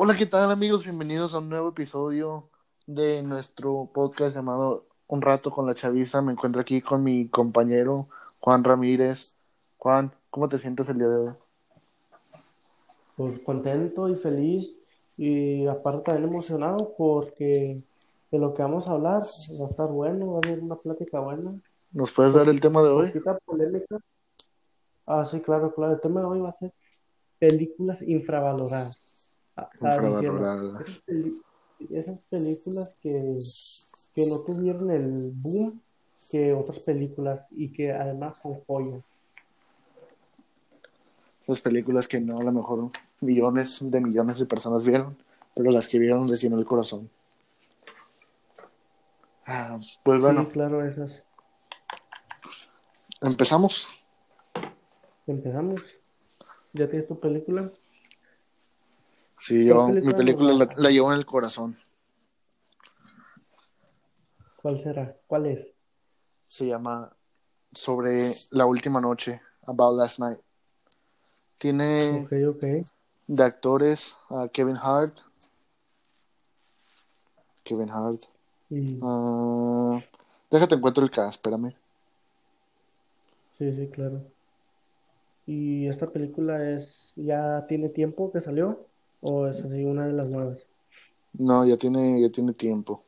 Hola, ¿qué tal amigos? Bienvenidos a un nuevo episodio de nuestro podcast llamado Un rato con la chaviza. Me encuentro aquí con mi compañero Juan Ramírez. Juan, ¿cómo te sientes el día de hoy? Pues contento y feliz y aparte también emocionado porque de lo que vamos a hablar va a estar bueno, va a haber una plática buena, ¿Nos puedes dar el tema de hoy? polémica. Ah, sí, claro, claro. El tema de hoy va a ser películas infravaloradas. Diciendo, esas, peli- esas películas que, que no tuvieron el boom que otras películas y que además son joyas. Esas películas que no a lo mejor millones de millones de personas vieron, pero las que vieron les llenó el corazón. Ah, pues bueno, Sí, claro, esas. empezamos. Empezamos. ¿Ya tienes tu película? Sí, yo, ¿Cuál mi película la, la llevo en el corazón. ¿Cuál será? ¿Cuál es? Se llama Sobre la última noche, About Last Night. Tiene Ok, ok. de actores a Kevin Hart. Kevin Hart. Y, Ah, déjate encuentro el cast, espérame. sí, sí, claro. ¿Y esta película es, ya tiene tiempo que salió? ¿O es así una de las nuevas? No, ya tiene, ya tiene tiempo.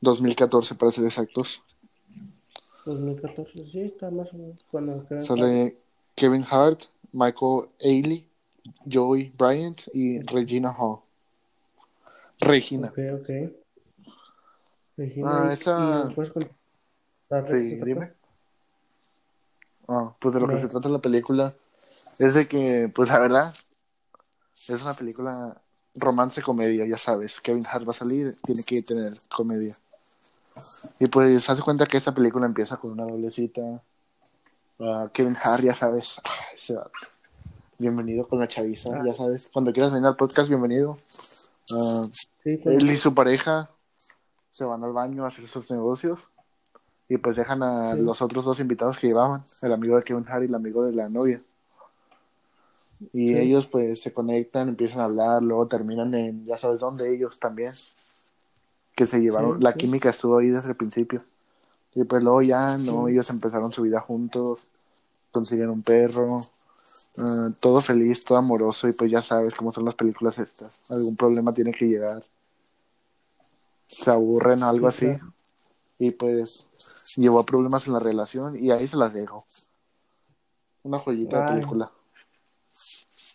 2014 para ser exactos. 2014, sí, está más o menos cuando Sale Kevin Hart, Michael Ailey, Joey Bryant y Regina Hall. Regina. Ok, ok. Regina, Ah, ¿y- esa- qué Sí, dime. Ah, pues de lo que se trata la película es de que, pues la verdad, es una película romance comedia, ya sabes. Kevin Hart va a salir, tiene que tener comedia. Y pues hace cuenta que esta película empieza con una doblecita. Ah, Kevin Hart, ya sabes. Bienvenido con la chaviza, Ah. ya sabes. Cuando quieras venir al podcast, bienvenido. Ah, Sí, él y su pareja se van al baño a hacer sus negocios y pues dejan a Sí. los otros dos invitados que llevaban, el amigo de Kevin Hart y el amigo de la novia. Y Sí. ellos pues se conectan, empiezan a hablar, luego terminan en, ya sabes dónde, ellos también. Que se llevaron, Sí, la sí. química estuvo ahí desde el principio. Y pues luego ya, no, ellos empezaron su vida juntos, consiguieron un perro, eh, todo feliz, todo amoroso y pues ya sabes cómo son las películas estas. Algún problema tiene que llegar. Se aburren, algo Sí, así. claro. Y pues llevó a problemas en la relación y ahí se las dejo. Una joyita de película.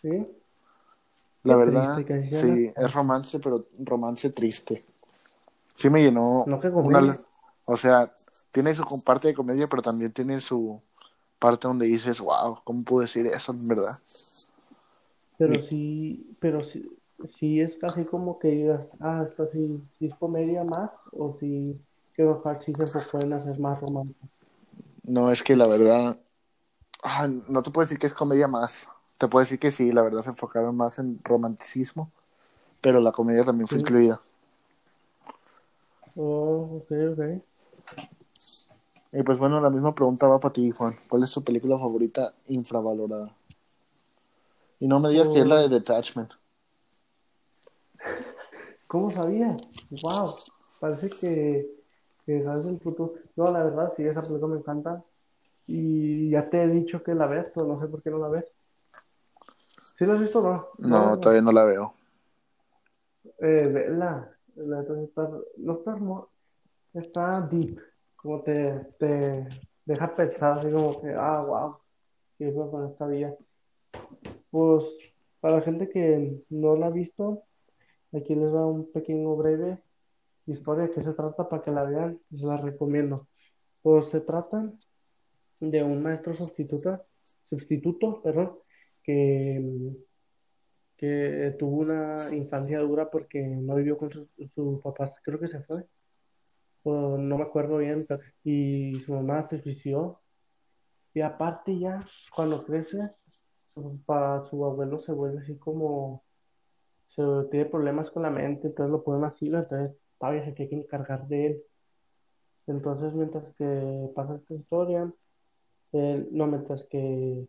Sí, La verdad, triste que sí, es romance, pero romance triste. Sí me llenó no que una... O sea, tiene su parte de comedia, pero también tiene su parte donde dices, wow, ¿cómo puedo decir eso, en verdad? Pero sí, pero sí, sí es casi como que digas, ah, esta sí, sí es comedia más, o si Kevin Hart sí se enfocó en hacer más romántico. No, es que la verdad, ah, no te puedo decir que es comedia más. Te puedo decir que sí, la verdad se enfocaron más en romanticismo, pero la comedia también fue Sí. incluida. Oh, ok, ok. Y pues bueno, la misma pregunta va para ti, Juan. ¿Cuál es tu película favorita infravalorada? Y no me digas que es la de Oh. Detachment. ¿Cómo sabía? Wow, parece que, que sabes el futuro. No, la verdad, sí, esa película me encanta. Y ya te he dicho que la ves, pero no sé por qué no la ves. ¿Sí la has visto o no? No, todavía no la veo. Eh, vela. La está, no está está deep. Como te, te deja pensar así como que, ah, wow, ¿qué fue con esta vida? Pues, para la gente que no la ha visto, aquí les va un pequeño breve historia de qué se trata para que la vean, se la recomiendo. Pues se trata de un maestro sustituto, sustituto, perdón, que, que tuvo una infancia dura porque no vivió con su, su papá, creo que se fue, o no me acuerdo bien, y su mamá se suicidó. Y aparte ya, cuando crece, su, su abuelo se vuelve así como, se tiene problemas con la mente, entonces lo ponen así, entonces todavía se tiene que encargar de él. Entonces, mientras que pasa esta historia, él- no, mientras que,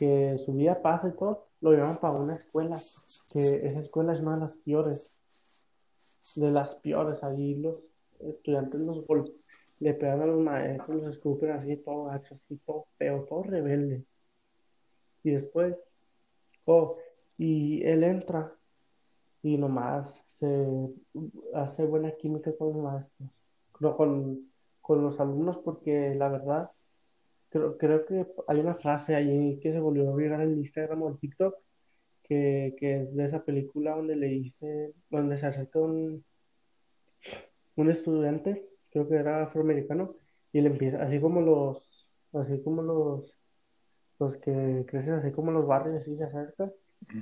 que su vida pasa y todo, lo llevan para una escuela, que esa escuela es una de las peores, de las peores, ahí los estudiantes los le pegan a los maestros, los escupen así, todo gacho, así, todo feo, todo rebelde. Y después, oh, y él entra y nomás se hace buena química con los maestros, no con, con los alumnos, porque la verdad, creo, creo que hay una frase allí que se volvió a viral en Instagram o en TikTok, que, que es de esa película donde le dice, donde se acerca un, un estudiante, creo que era afroamericano, y le empieza, así como los, así como los, los que crecen así como los barrios, así se acerca,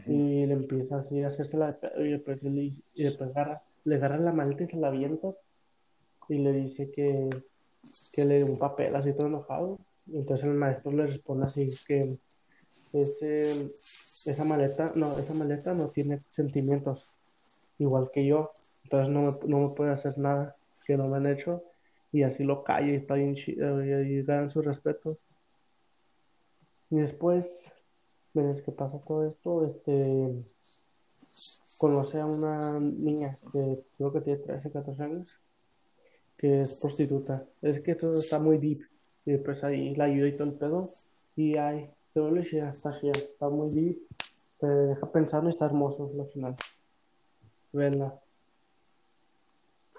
y le empieza así a hacerse la de pedo, y después, le- y después agarra, le agarra la maleta y se la avienta, y le dice que, que le dé un papel así todo enojado, entonces el maestro le responde así que ese, esa maleta, no, esa maleta no tiene sentimientos, igual que yo, entonces no me, no me puede hacer nada que no me han hecho, y así lo calla y está bien chido, y ganan su respeto. Y después, ves que pasa todo esto, este, conoce a una niña que creo que tiene 13, 14 años, que es prostituta. Es que todo está muy deep, y después ahí la ayuda y todo el pedo, y ay, te vuelve chida, está chida, está muy deep, te deja pensando y está hermoso al final. Venla.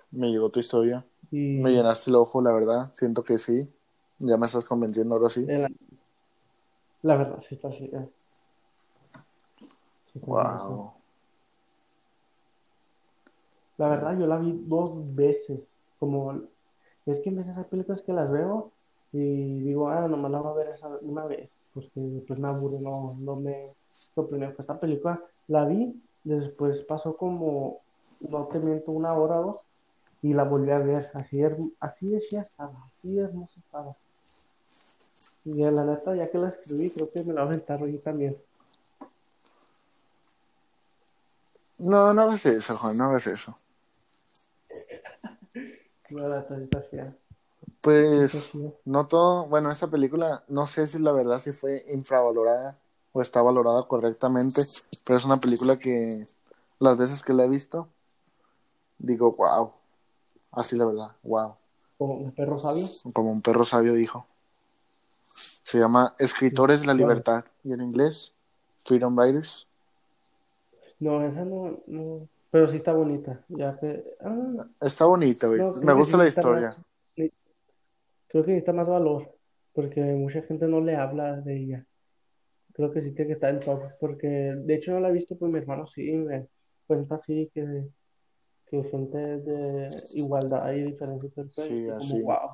Me llegó tu historia. Y Me llenaste el ojo, la verdad. Siento que sí. Ya me estás convenciendo ahora sí. la, la verdad, sí está chida. Sí está hermosa. Wow. La verdad, yo la vi dos veces. Como es que en veces hay películas que las veo y digo, ah, nomás la voy a ver esa una vez, porque después me aburre, no, no me sorprendió. Pues esta película la vi, después pasó como, no te miento, una hora o dos, y la volví a ver. Así, herm- así de chida estaba, así de hermosa estaba. Y la neta, ya que la escribí, creo que me la voy a aventar hoy también. No, no hagas eso, Juan, no hagas eso. Sí está. Está Pues, no todo, bueno, esta película, no sé si la verdad si fue infravalorada o está valorada correctamente, pero es una película que las veces que la he visto, digo, wow, así la verdad, wow, Como un perro sabio. como un perro sabio dijo. Se llama Escritores de la. Libertad y en inglés, Freedom Writers. No, esa no, no, pero sí está bonita, ya que, ah, Está bonita, güey. no, Me gusta la historia. Creo que necesita más valor, porque mucha gente no le habla de ella, creo que sí tiene que estar en top, porque de hecho no la he visto, pero mi hermano sí me cuenta así que, que gente de igualdad y diferencia Sí, como, así. wow,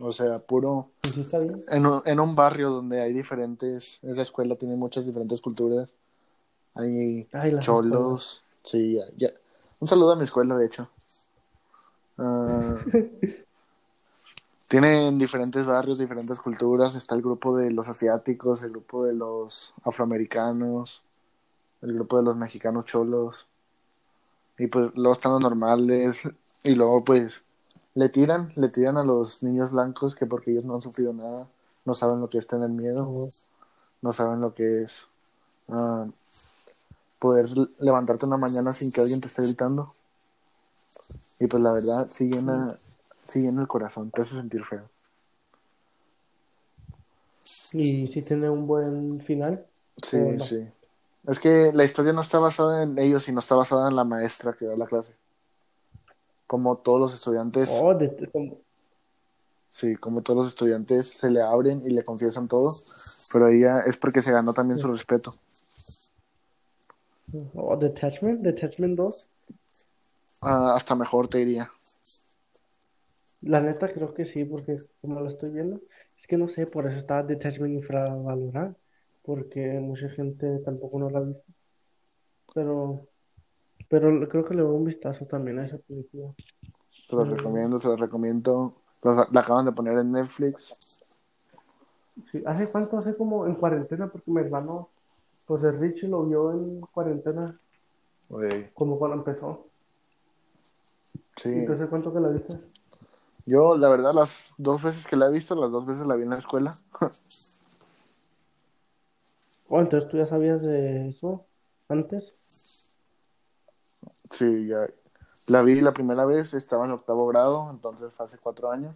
O sea, puro... y sí está bien, En un, en un barrio donde hay diferentes, esa escuela tiene muchas diferentes culturas. Hay ay, las escuelas, cholos, sí, ya, ya. Un saludo a mi escuela, de hecho. Ah, tienen diferentes barrios, diferentes culturas. Está el grupo de los asiáticos, el grupo de los afroamericanos, el grupo de los mexicanos cholos. Y pues luego están los normales. Y luego pues le tiran, le tiran a los niños blancos que porque ellos no han sufrido nada, no saben lo que es tener miedo, no, saben lo que es ah, poder levantarte una mañana sin que alguien te esté gritando. Y pues la verdad, sí llena, sí llena el corazón, te hace sentir feo. y sí tiene un buen final, Sí, sí. Es que la historia no está basada en ellos, sino está basada en la maestra que da la clase. Como todos los estudiantes, Oh, de, sí, como todos los estudiantes se le abren y le confiesan todo, pero ella es porque se ganó también su respeto. oh, Detachment, Detachment 2. Ah, hasta mejor te diría. La neta creo que sí, porque como lo estoy viendo, es que no sé, por eso está Detachment infravalorada, porque mucha gente tampoco no la ha visto. Pero, pero creo que le doy un vistazo también a esa película. Se los Mm. recomiendo, se los recomiendo. Los- la acaban de poner en Netflix. Sí, ¿hace cuánto? Hace como en cuarentena, porque mi hermano, pues el Richie lo vio en cuarentena, como cuando empezó. Sí, Entonces, ¿cuánto que la viste? Yo la verdad las dos veces que la he visto, las dos veces la vi en la escuela. Oh, entonces tú ya sabías de eso antes. Sí, ya. La vi la primera vez, estaba en octavo grado, entonces hace cuatro años.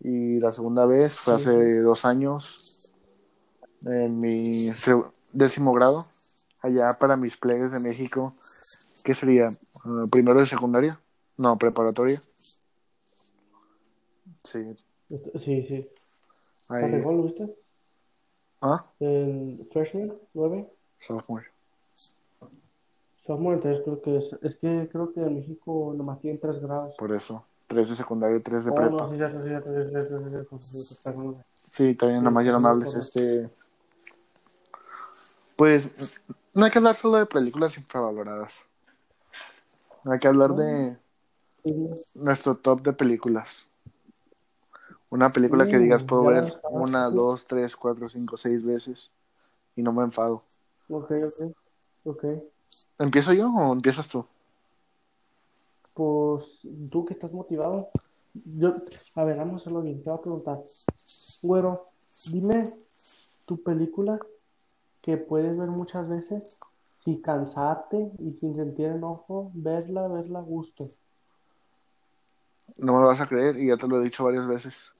Y la segunda vez fue Sí. hace dos años, en mi décimo grado, allá para mis plebes de México. ¿Qué sería? Ah, ¿Primero de secundaria? No, preparatoria. Sí. Este- Sí, sí. Ahí. ¿Arregó, lo viste? Ah, En freshman, 9. sophomore. Sophomore, entonces creo que es. Es que creo que en México nomás tienen 3 grados. Por eso. Tres de secundaria y tres de Oh, prepa. no, sí, cierto, sí, cierto, sí, también Sí, nada más ya no me hables este. Pues no hay que hablar solo de películas infravaloradas. Hay que hablar de nuestro top de películas. Una película que digas puedo ya ver una, dos, tres, cuatro, cinco, seis veces y no me enfado. Ok, ok. Ok. ¿Empiezo yo o empiezas tú? Pues tú que estás motivado. Yo, a ver, vamos a hacerlo bien. Te voy a preguntar. Güero, dime tu película que puedes ver muchas veces sin cansarte y sin sentir enojo, verla, verla a gusto. No me lo vas a creer y ya te lo he dicho varias veces.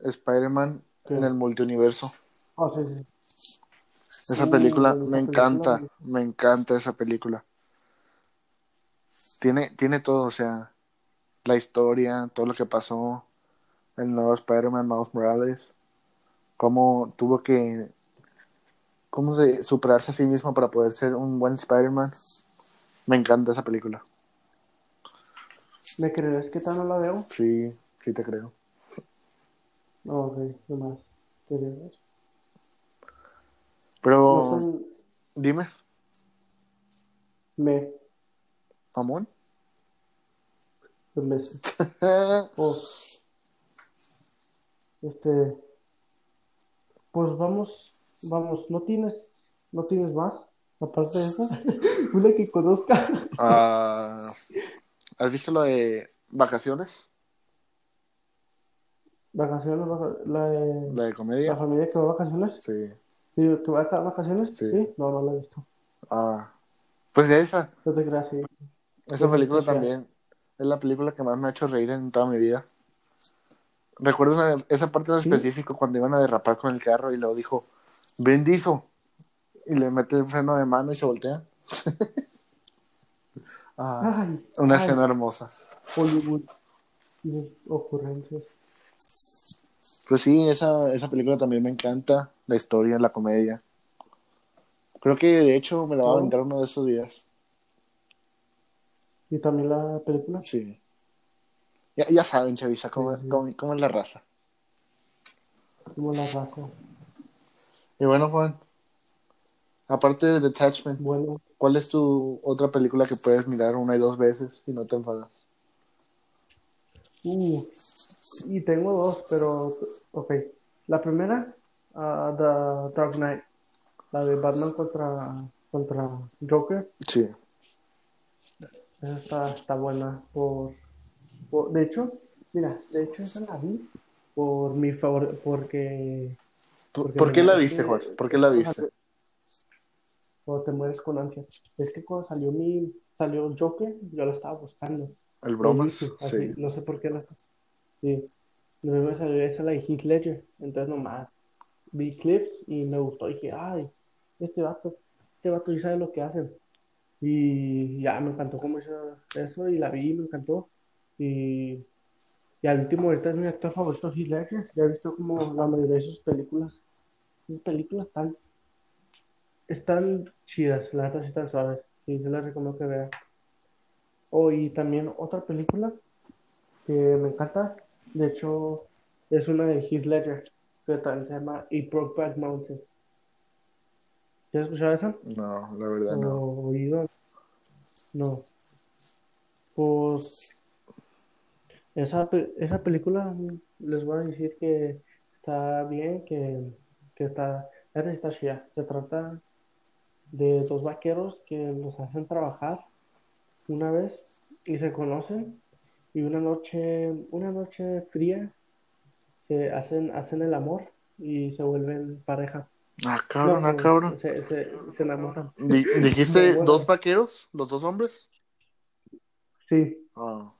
Spider-Man en el multiuniverso. Ah, sí, sí. Esa película me encanta, me- me encanta esa película. Tiene, tiene todo, o sea, la historia, todo lo que pasó, el nuevo Spider-Man, Miles Morales, cómo tuvo que, cómo se, superarse a sí mismo para poder ser un buen Spider-Man. Me encanta esa película. ¿Me crees que tal no la veo? Sí, sí te creo. No, ok, nomás. quería ver. Pero, No son- dime, me, mamón. me, oh, este, pues vamos, vamos, no tienes, no tienes más, aparte de esa, una que conozca. Ah, ¿Has visto lo de vacaciones? Vacaciones, vaca- la de La de la comedia. familia que va a vacaciones. Sí. Sí, ¿Que va a estar vacaciones? Sí. Sí, no, no la he visto. Ah, pues de esa. No te creas, sí. Esa película también es la película que más me ha hecho reír en toda mi vida. Recuerdo una- esa parte en ¿Sí? específico cuando iban a derrapar con el carro y luego dijo, bendizo. Y le mete el freno de mano y se voltea. Ah, Ay, una ay, escena hermosa. Hollywood. Mis ocurrencias. Pues sí, esa, esa película también me encanta. La historia, la comedia. Creo que de hecho me la va a Oh. aventar uno de esos días. Y también la película. Sí. Ya, ya saben, Chavisa, cómo, Sí, sí. cómo- cómo es la raza. Como la raza. Y bueno, Juan, aparte de Detachment, Bueno, ¿cuál es tu otra película que puedes mirar una y dos veces y no te enfadas? uh, y tengo dos, pero, ok. La primera, ah, The Dark Knight. La de Batman contra, contra Joker. Sí. Esa está, está buena. Por, por- de hecho, mira, de hecho esa la vi por mi favor, porque... ¿Por, porque por qué la viste, Juan? ¿Por qué la viste? O te mueres con ansias. Es que cuando salió mi, salió el Joker, yo la estaba buscando. ¿El bromas? Así, Sí. no sé por qué la. Sí. Luego me salió esa la de Heath Ledger. Entonces nomás vi clips y me gustó. Y dije, ay, este vato, este vato ya sabe lo que hacen. Y ya me encantó cómo hizo eso y la vi, me encantó. Y, y al último, ahorita es mi actor favorito, Heath Ledger. Ya he visto como la mayoría de sus películas. Sus películas están, están chidas, la verdad sí están suaves. Y se las recomiendo que vean. Oh, y también otra película que me encanta, de hecho, es una de Heath Ledger, que también se llama It Brokeback Mountain. ¿Ya has escuchado esa? No, la verdad no. ¿O oído? No. Pues esa, esa película les voy a decir que está bien, que, que está, está chida. Se trata de dos vaqueros que los hacen trabajar una vez y se conocen y una noche, una noche fría se hacen, hacen el amor y se vuelven pareja. Ah, cabrón, No, ah, cabrón. Se, se, se enamoran. ¿Dijiste dos vaqueros? ¿Los dos hombres? Sí. Ah.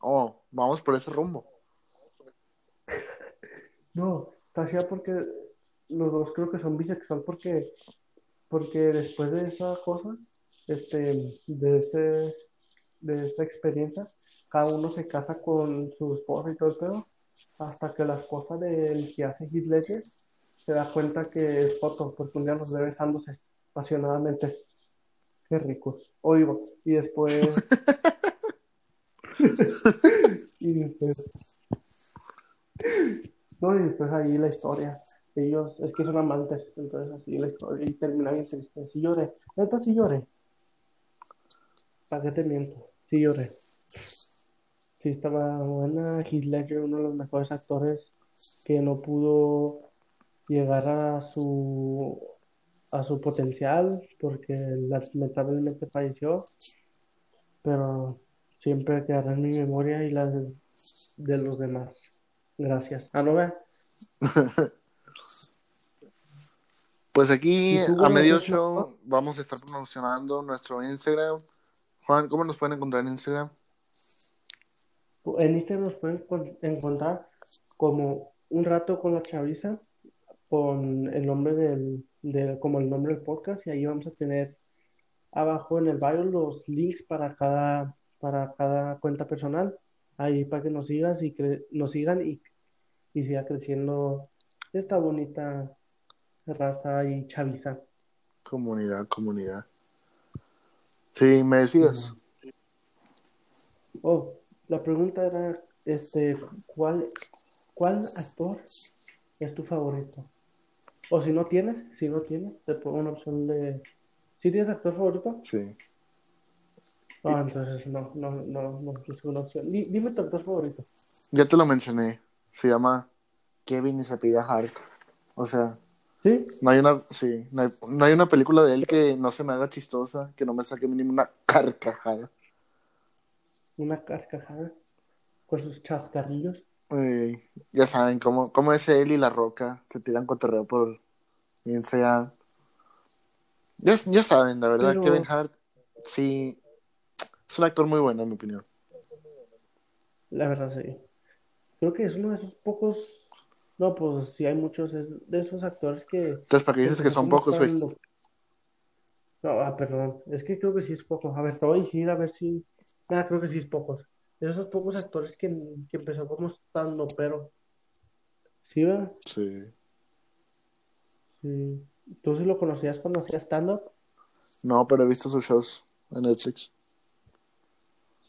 Oh, vamos por ese rumbo. No, está porque los dos creo que son bisexual porque, porque después de esa cosa, este, de ese, de esta experiencia, cada uno se casa con su esposa y todo el pedo, hasta que la esposa del que hace Heath Ledger se da cuenta que es foto, porque un día los ve besándose apasionadamente. Qué rico. Oigo, y después, y después, no, y después ahí la historia. Ellos, es que son amantes, entonces así la historia, y termina bien triste. Sí lloré, neta sí lloré. ¿Para qué te miento? Sí lloré. Sí estaba buena, Heath Ledger, uno de los mejores actores que no pudo llegar a su a su potencial porque lamentablemente falleció, pero siempre quedará en mi memoria y la de, de los demás. Gracias. Ah, no vea. Pues aquí ¿Y tú, a medio show vamos a estar promocionando nuestro Instagram. Juan, ¿cómo nos pueden encontrar en Instagram? En Instagram nos pueden con- encontrar como un rato con la chaviza con el nombre del, de, como el nombre del podcast y ahí vamos a tener abajo en el bio los links para cada, para cada cuenta personal, ahí para que nos sigas y cre- nos sigan y, y siga creciendo esta bonita raza y chaviza. Comunidad, comunidad. Sí, me decías. Oh, la pregunta era, este, ¿cuál, cuál actor es tu favorito? O si no tienes, si no tienes, te pongo una opción de, ¿si tienes actor favorito? Sí. Ah, entonces no, no, no, no es una opción. Di- Dime tu actor favorito. Ya te lo mencioné. Se llama Kevin y se pide Hart. O sea, ¿Sí? no hay una, sí, no hay, no hay una película de él que no se me haga chistosa, que no me saque mínimo una carcajada. Una carcajada con sus chascarrillos. Eh, ya saben cómo, cómo es él y La Roca. Se tiran cotorreo por Instagram. Ya, ya saben, la verdad, Pero- Kevin Hart, sí, es un actor muy bueno, en mi opinión. La verdad, sí. Creo que es uno de esos pocos. No, pues sí hay muchos es de esos actores que. Entonces, ¿para qué dices que son pocos, güey? No, ah, perdón. Es que creo que sí es poco. A ver, te voy a decir a ver si. Nada, creo que sí es pocos. De esos pocos actores que, que empezó como estando, pero. ¿Sí, verdad? Sí. Sí. ¿Tú sí lo conocías cuando hacía stand-up? No, pero he visto sus shows en Netflix.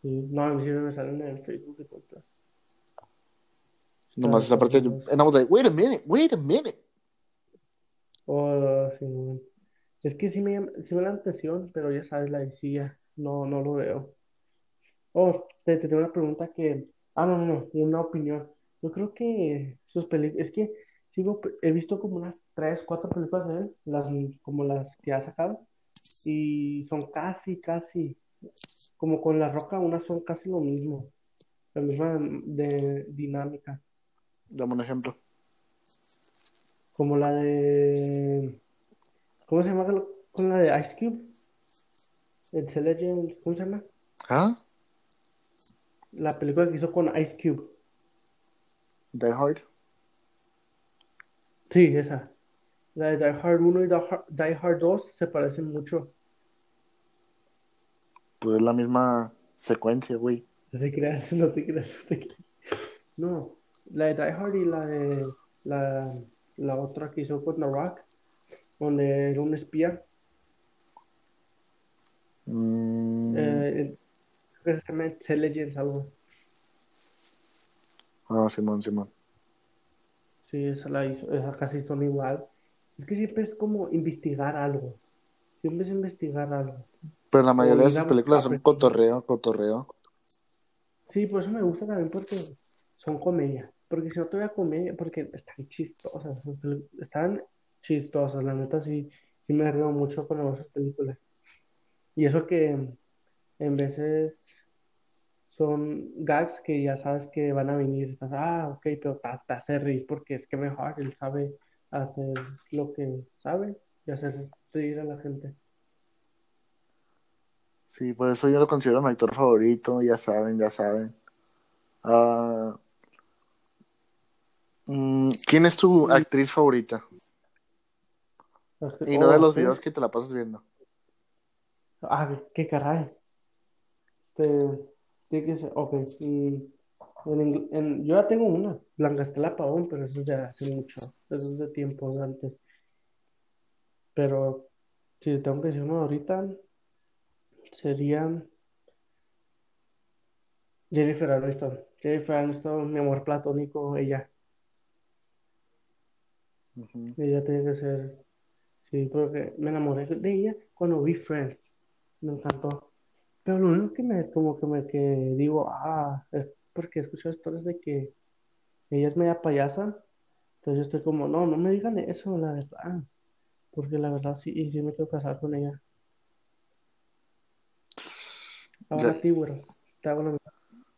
Sí. No, a mí sí me salen en el Facebook de podcast. Nomás esa parte, de- and I was like, wait a minute, wait a minute. Oh, sí. Es que sí me, sí me da la atención, pero ya sabes, la decía, no, no lo veo. Oh, te, te tengo una pregunta que, ah, no, no, no, una opinión. Yo creo que sus películas, es que sigo, he visto como unas tres, cuatro películas de él, las, como las que ha sacado, y son casi, casi, como con La Roca, unas son casi lo mismo, la misma de dinámica. Dame un ejemplo. Como la de. ¿Cómo se llama? Con la de Ice Cube. El Legend. ¿Cómo se llama? ¿Ah? La película que hizo con Ice Cube. Die Hard. Sí, esa. La de Die Hard 1 y Die Hard, Die Hard 2 se parecen mucho. Pues es la misma secuencia, güey. No te creas, no te creas, no te creas. No, la de Die Hard y la de. La, la otra que hizo con The Rock. Donde era un espía. Mm, Eh, creo que se llama Intelligence, algo. Ah, Simón, Simón. Sí, esa la hizo, esa casi son igual. Es que siempre es como investigar algo. Siempre es investigar algo. Pero la mayoría de sus digamos, películas son cotorreo, cotorreo. Sí, por eso me gusta también porque son comedia. Porque si no tuviera comedia, porque están chistosas. Están chistosas, la neta sí, sí me río mucho con esas películas. Y eso que en veces son gags que ya sabes que van a venir. Estás, ah, ok, pero te, hace reír porque es que mejor él sabe hacer lo que sabe y hacer reír a la gente. Sí, por eso yo lo considero mi actor favorito, ya saben, ya saben. Ah, ¿Quién es tu actriz favorita? Y no de Oh, los videos que te la pasas viendo. Ah, qué caray. Este, tiene que ok. mm, en, en- yo ya tengo una, Blanca Estela Pavón, pero eso es de hace mucho, eso es de tiempos antes. Pero si tengo que decir uno ahorita, sería Jennifer Aniston. Jennifer Aniston, mi amor platónico, ella. Ella tiene que ser, sí, porque me enamoré de ella cuando vi Friends. Me encantó. Pero lo único que me, como que me que digo, ah, es porque escucho historias de que ella es media payasa. Entonces yo estoy como, no, no me digan eso, la verdad. Porque la verdad sí, y sí me quiero casar con ella. Ahora ti, güero. Te hago la.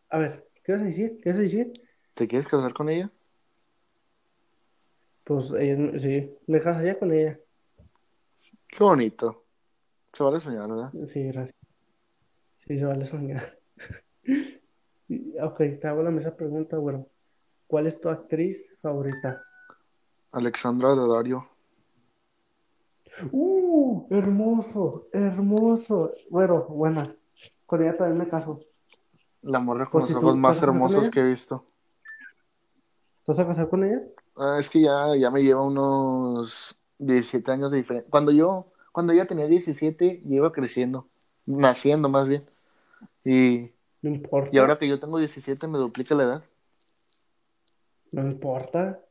A ver, ¿qué vas a decir? ¿Qué vas a decir? ¿Te quieres casar con ella? Pues ella, sí, me casaría con ella. Qué bonito. Se vale soñar, ¿verdad? Sí, gracias. Sí, se vale soñar. Ok, te hago la misma pregunta, güero. ¿Cuál es tu actriz favorita? Alexandra Daddario. ¡Uh! Hermoso, hermoso. Bueno, buena. Con ella también me caso. La morra con Pues los si ojos más hermosos que he visto. ¿Te vas a casar con ella? Ah, es que ya, ya me lleva unos 17 años de diferencia. Cuando yo, cuando ella tenía 17, yo iba creciendo, naciendo más bien. Y, No importa. y ahora que yo tengo 17, me duplica la edad. No importa.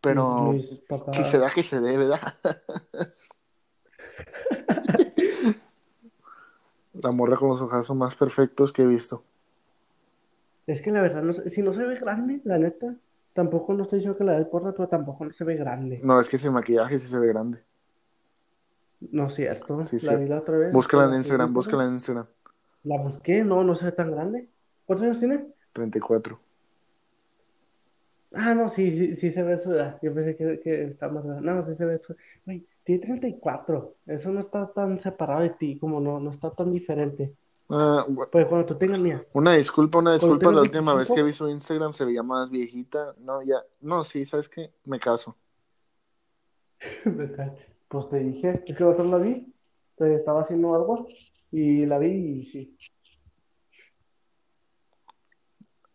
Pero si se da que se dé, ¿verdad? La morra con los ojazos más perfectos que he visto. Es que la verdad, no si no se ve grande, la neta, tampoco no estoy diciendo que la del porta, pero tampoco no se ve grande. No, es que sin maquillaje sí se ve grande. No es cierto. Sí, La sí. vi la otra vez. Búscala en Instagram, búscala en Instagram. La busqué, no, no se ve tan grande. ¿Cuántos años tiene? 34. Ah, no, sí, sí, sí se ve su edad. Yo pensé que, que estaba más grande. No, sí se ve su Güey, tiene 34. Eso no está tan separado de ti, como no, no está tan diferente. Ah, Pues cuando tú tengas mía. una disculpa, una disculpa. La última vez 25. que vi su Instagram se veía más viejita. No, ya. No, sí, ¿sabes qué? Me caso. Pues te dije, es que otra la vi. Te estaba haciendo algo y la vi y sí.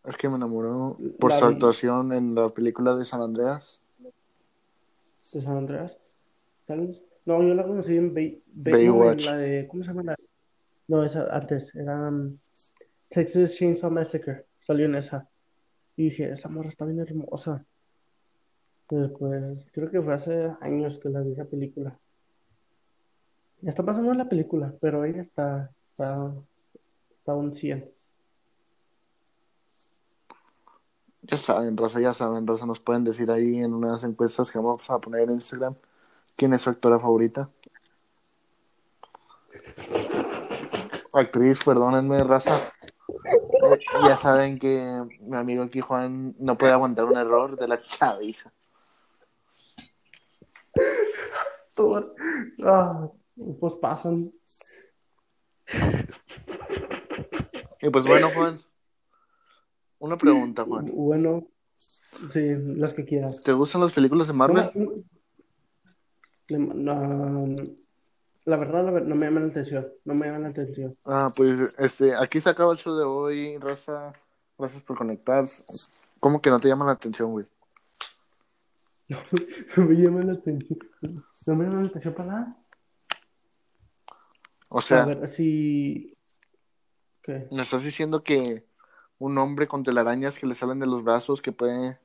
Es que me enamoró por La su vi. actuación en la película de San Andreas. ¿De San Andreas? No, yo la conocí en Bay, Bay- Baywatch. la de, ¿cómo se llama la? No, esa antes, era um, Texas Chainsaw Massacre, salió en esa. Y dije, esa morra está bien hermosa. Después, creo que fue hace años que la vi esa película. Ya está pasando la película, pero ella está, está, está un 100. Ya saben, Rosa, ya saben, Rosa. Nos pueden decir ahí en unas encuestas que vamos a poner en Instagram quién es su actora favorita. Actriz, perdónenme, raza. Eh, ya saben que mi amigo aquí Juan no puede aguantar un error de la chaviza. Todo- Ah, pues pasan. Y pues bueno, Juan. Una pregunta, Juan. Bueno, sí, las que quieras. ¿Te gustan las películas de Marvel? Un- le- no, la verdad, la no me llama la atención. No me llama la atención. Ah, pues este, aquí se acaba el show de hoy, raza. Gracias por conectarse. ¿Cómo que no te llama la atención, güey? No me llama la atención. No me llama la atención para nada. O sea, A ver si. ¿Qué? me estás diciendo que un hombre con telarañas que le salen de los brazos que puede...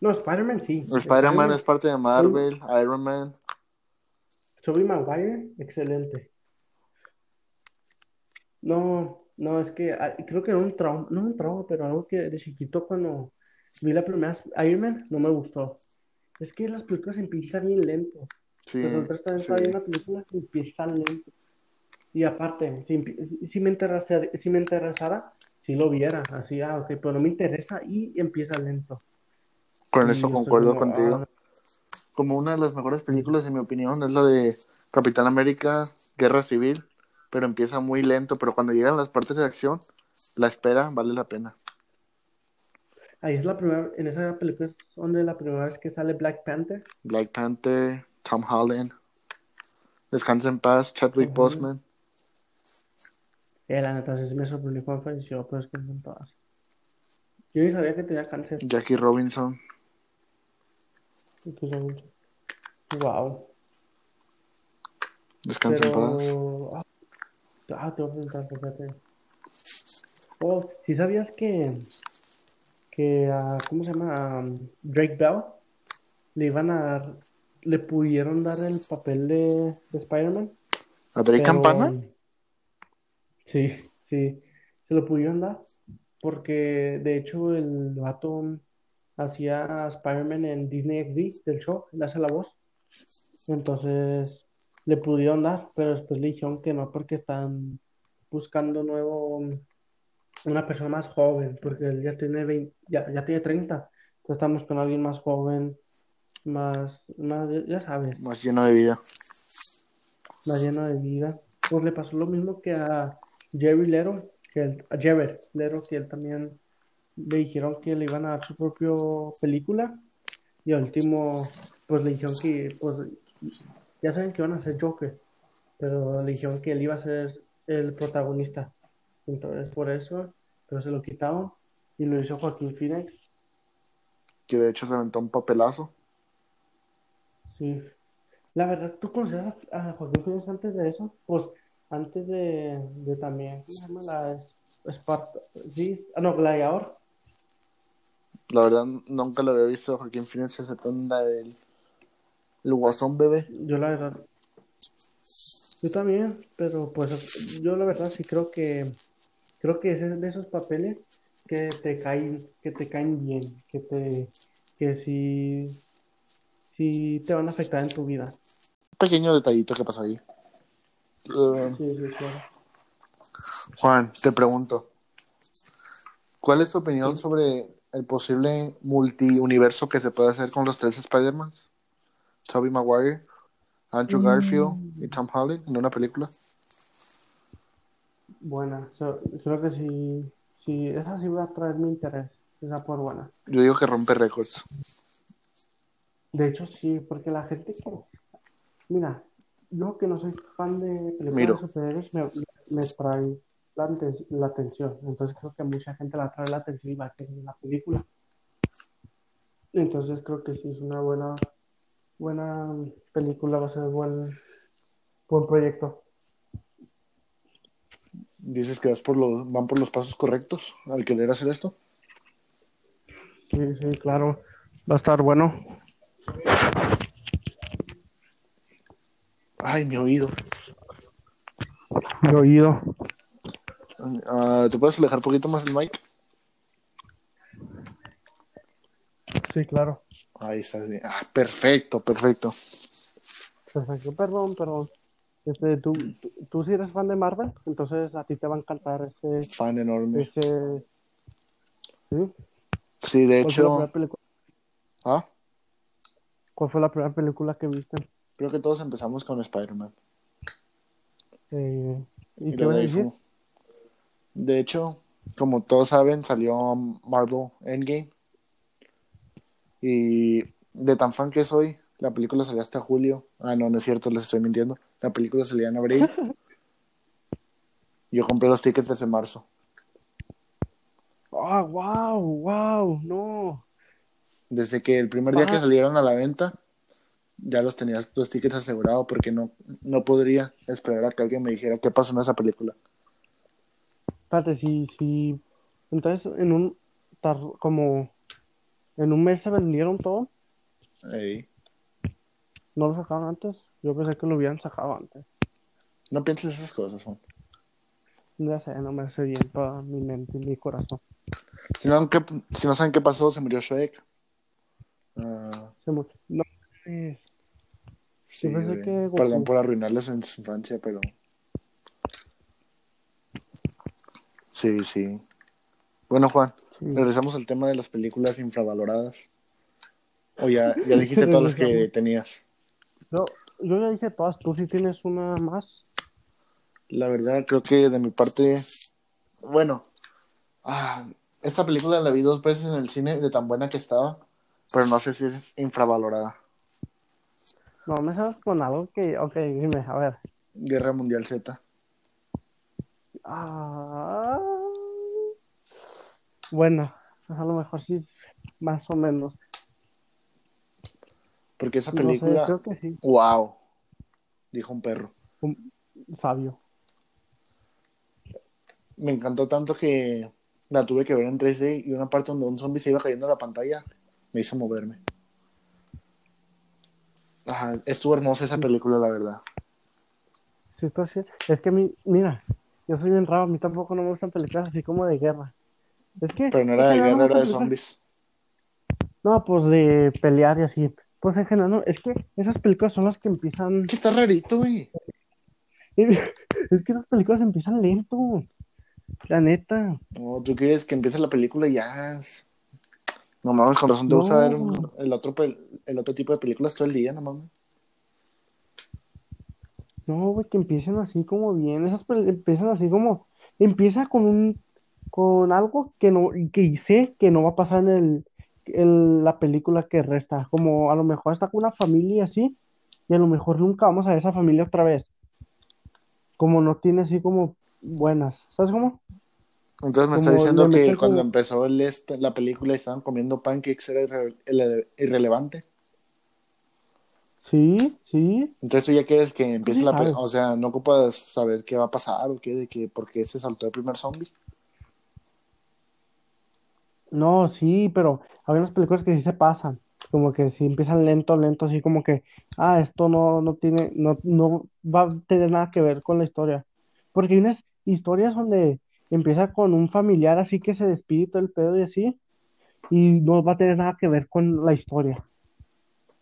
No, Spider-Man sí. Spider-Man es parte de Marvel, Iron Man. Tobey Maguire, excelente. No, no, es que ah, creo que era un trauma, no un trauma, pero algo que de chiquito cuando vi la primera Iron Man no me gustó. Es que las películas empiezan bien lento. Sí, Pero otra vez sí. la película y empieza lento. Y aparte, si, me interesara, si me interesara, si lo viera, así, ah, ok, pero no me interesa y empieza lento. Con eso concuerdo como, contigo. ah, Como una de las mejores películas, en mi opinión, es la de Capitán América, Guerra Civil, pero empieza muy lento, pero cuando llegan las partes de acción, la espera vale la pena. ahí es la primera, en esa película es donde la primera vez que sale Black Panther. Black Panther, Tom Holland, Descansa en paz, Chadwick Tom Holland. Boseman. Eh, la neta, sí me sorprendió cuando falleció, pero es que son todas. Yo ni sabía que tenía cáncer. Jackie Robinson. Wow. Descansa en paz. Pero. Ah, ah, te voy a preguntar, fíjate. Oh, ¿sí sabías que. que a- ¿cómo se llama? A Drake Bell le iban a dar. le pudieron dar el papel de, de Spider-Man? ¿A Drake Pero, Campana? Sí, sí, se lo pudieron dar porque de hecho el vato hacía Spider-Man en Disney XD del show, le hace la voz. Entonces le pudieron dar, pero después le dijeron que no porque están buscando nuevo una persona más joven, porque él ya tiene 20 ya, ya tiene 30. Entonces buscando a alguien más joven, más, más, ya sabes Más lleno de vida. la llena de vida. Pues le pasó lo mismo que a Jerry Lero, que él- a Jared Leto, que él también le dijeron que le iban a dar su propia película y al último pues le dijeron que pues ya saben que van a ser Joker, pero le dijeron que él iba a ser el protagonista. Entonces por eso, pero se lo quitaron y lo hizo Joaquín Phoenix. Que de hecho se aventó un papelazo. Sí. La verdad, ¿tú conocías a, Joaquín Phoenix antes de eso? Pues antes de, de también, ¿cómo se llama? La es- Esparta, sí, ah, no, Gladiador. La verdad, nunca lo había visto a Joaquín Phoenix excepto en la del el Guasón Bebé. Yo la verdad, yo también, pero pues yo la verdad sí creo que, creo que es de esos papeles que te caen, que te caen bien, que te, que sí, sí te van a afectar en tu vida. Un pequeño detallito que pasó ahí. Eh, Sí, sí, claro. Juan, te pregunto, ¿cuál es tu opinión sobre el posible multiuniverso que se puede hacer con los tres Spider-Mans? Tobey Maguire, Andrew Garfield y Tom Holland en una película. Buena, so- creo que sí, sí, esa sí va a traer mi interés, esa por buena. Yo digo que rompe récords. De hecho, sí, porque la gente que, mira, yo que no soy fan de películas Miro. de superhéroes, me, me trae la, la atención. Entonces creo que mucha gente la trae la atención y va a querer la película. Entonces creo que sí es una buena, buena película, va a ser buen, buen proyecto. Dices que vas por los, van por los pasos correctos al querer hacer esto. Sí, sí, claro, va a estar bueno. Ay, mi oído. Mi oído. Ah, ¿Te puedes alejar un poquito más el mic? Sí, claro. Ahí estás bien. Ah, perfecto, perfecto. Perfecto, perdón, perdón. Este, ¿tú, tú, tú sí eres fan de Marvel, entonces a ti te va a encantar este, Fan enorme. ese... ¿Sí? Sí, de ¿Cuál fue la primera hecho. Ah, cuál fue la primera película que viste? creo que todos empezamos con Spider-Man. Eh, ¿y Y qué vas a decir? fue- De hecho, como todos saben, salió Marvel Endgame. Y de tan fan que soy, la película salió hasta julio. Ah, no, no es cierto, les estoy mintiendo. La película salía en abril. Yo compré los tickets desde marzo. ¡Ah, wow! ¡Wow! ¡No! Desde que el primer día que Ah. salieron a la venta, ya los tenías los tickets asegurados porque no, no podría esperar a que alguien me dijera qué pasó en esa película. Espérate, sí, sí. Entonces, en un... tar- como... En un mes se vendieron todo. Ey, ¿No lo sacaron antes? Yo pensé que lo hubieran sacado antes. no pienses esas cosas, Juan. Ya sé, no me hace bien para mi mente y mi corazón. Si no, ¿qué- si no saben qué pasó, se murió Shrek. Ah, Se mu- No, sí, que Perdón por arruinarles en su infancia, pero... Sí, sí. Bueno, Juan, sí. regresamos al tema de las películas infravaloradas. O ya, ya dijiste todos los que tenías. Yo, yo ya dije todas, tú sí tienes una más. La verdad, creo que de mi parte, bueno, ah, esta película la vi dos veces en el cine de tan buena que estaba, pero no sé si es infravalorada. No, me sabes con algo que, ok, dime, a ver. Guerra Mundial Z. Ah, bueno, a lo mejor sí, más o menos. Porque esa No sé, película, creo que sí. wow, dijo un perro. Un sabio. Me encantó tanto que la tuve que ver en 3D y una parte donde un zombie se iba cayendo a la pantalla me hizo moverme. Ajá, estuvo hermosa esa película, la verdad. Sí, está. Es que mí, mira, yo soy bien raro, a mí tampoco no me gustan películas así como de guerra. Es que. Pero no era de no guerra, era de zombies. No, pues de pelear y así. Pues en general, no, es que esas películas son las que empiezan. Que está rarito, güey. Es que esas películas empiezan lento. La neta. No, tú quieres que empiece la película y ya. No mames, con razón te gusta ver el otro, el otro tipo de películas todo el día, no mames. No, güey, que empiecen así como bien. Esas empiezan así como. Empieza con un. Con algo que no. Que sé que no va a pasar en el. en la película que resta. Como a lo mejor está con una familia así. Y a lo mejor nunca vamos a ver esa familia otra vez. Como no tiene así como buenas. ¿Sabes cómo? Entonces me está Como diciendo le que cuando como- empezó el este- la película y estaban comiendo pancakes era irre- ele- irrelevante. Sí, sí. Entonces tú ya quieres que empiece sí la película. sabes. O sea, no ocupas saber qué va a pasar o qué, de que por qué se saltó el primer zombie. No, sí, pero hay unas películas que sí se pasan. Como que si empiezan lento, lento, así como que, ah, esto no, no tiene, no, no va a tener nada que ver con la historia. Porque hay unas historias donde empieza con un familiar así que se despide todo el pedo y así, y no va a tener nada que ver con la historia.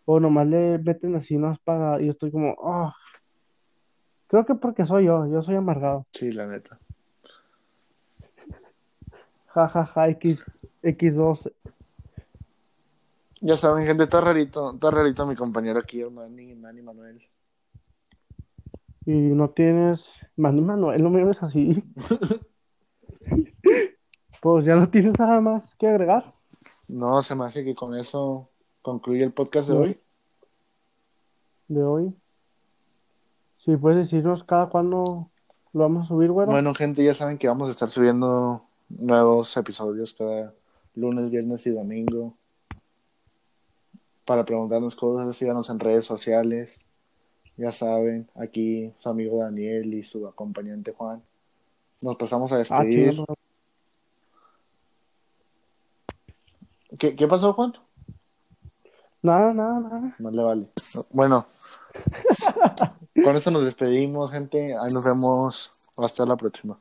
O nomás le meten así, no para, y yo estoy como, ah. Creo que porque soy yo, yo soy amargado. Sí, la neta. Ja, ja, ja, X, X2. Ya saben, gente, está rarito, está rarito mi compañero aquí, Manny, Manny Manuel. Y no tienes. Manny Manuel, no me llames así. Pues ya no tienes nada más que agregar. No, se me hace que con eso concluye el podcast de hoy. de hoy. Si puedes decirnos cada cuándo lo vamos a subir, güero. Bueno, gente, ya saben que vamos a estar subiendo nuevos episodios cada lunes, viernes y domingo. Para preguntarnos cosas, síganos en redes sociales. Ya saben, aquí su amigo Daniel y su acompañante Juan. Nos pasamos a ah, despedir. chido. ¿Qué, ¿Qué pasó, Juan? Nada, nada, nada. Más le vale. Bueno, con esto nos despedimos, gente. Ahí nos vemos. Hasta la próxima.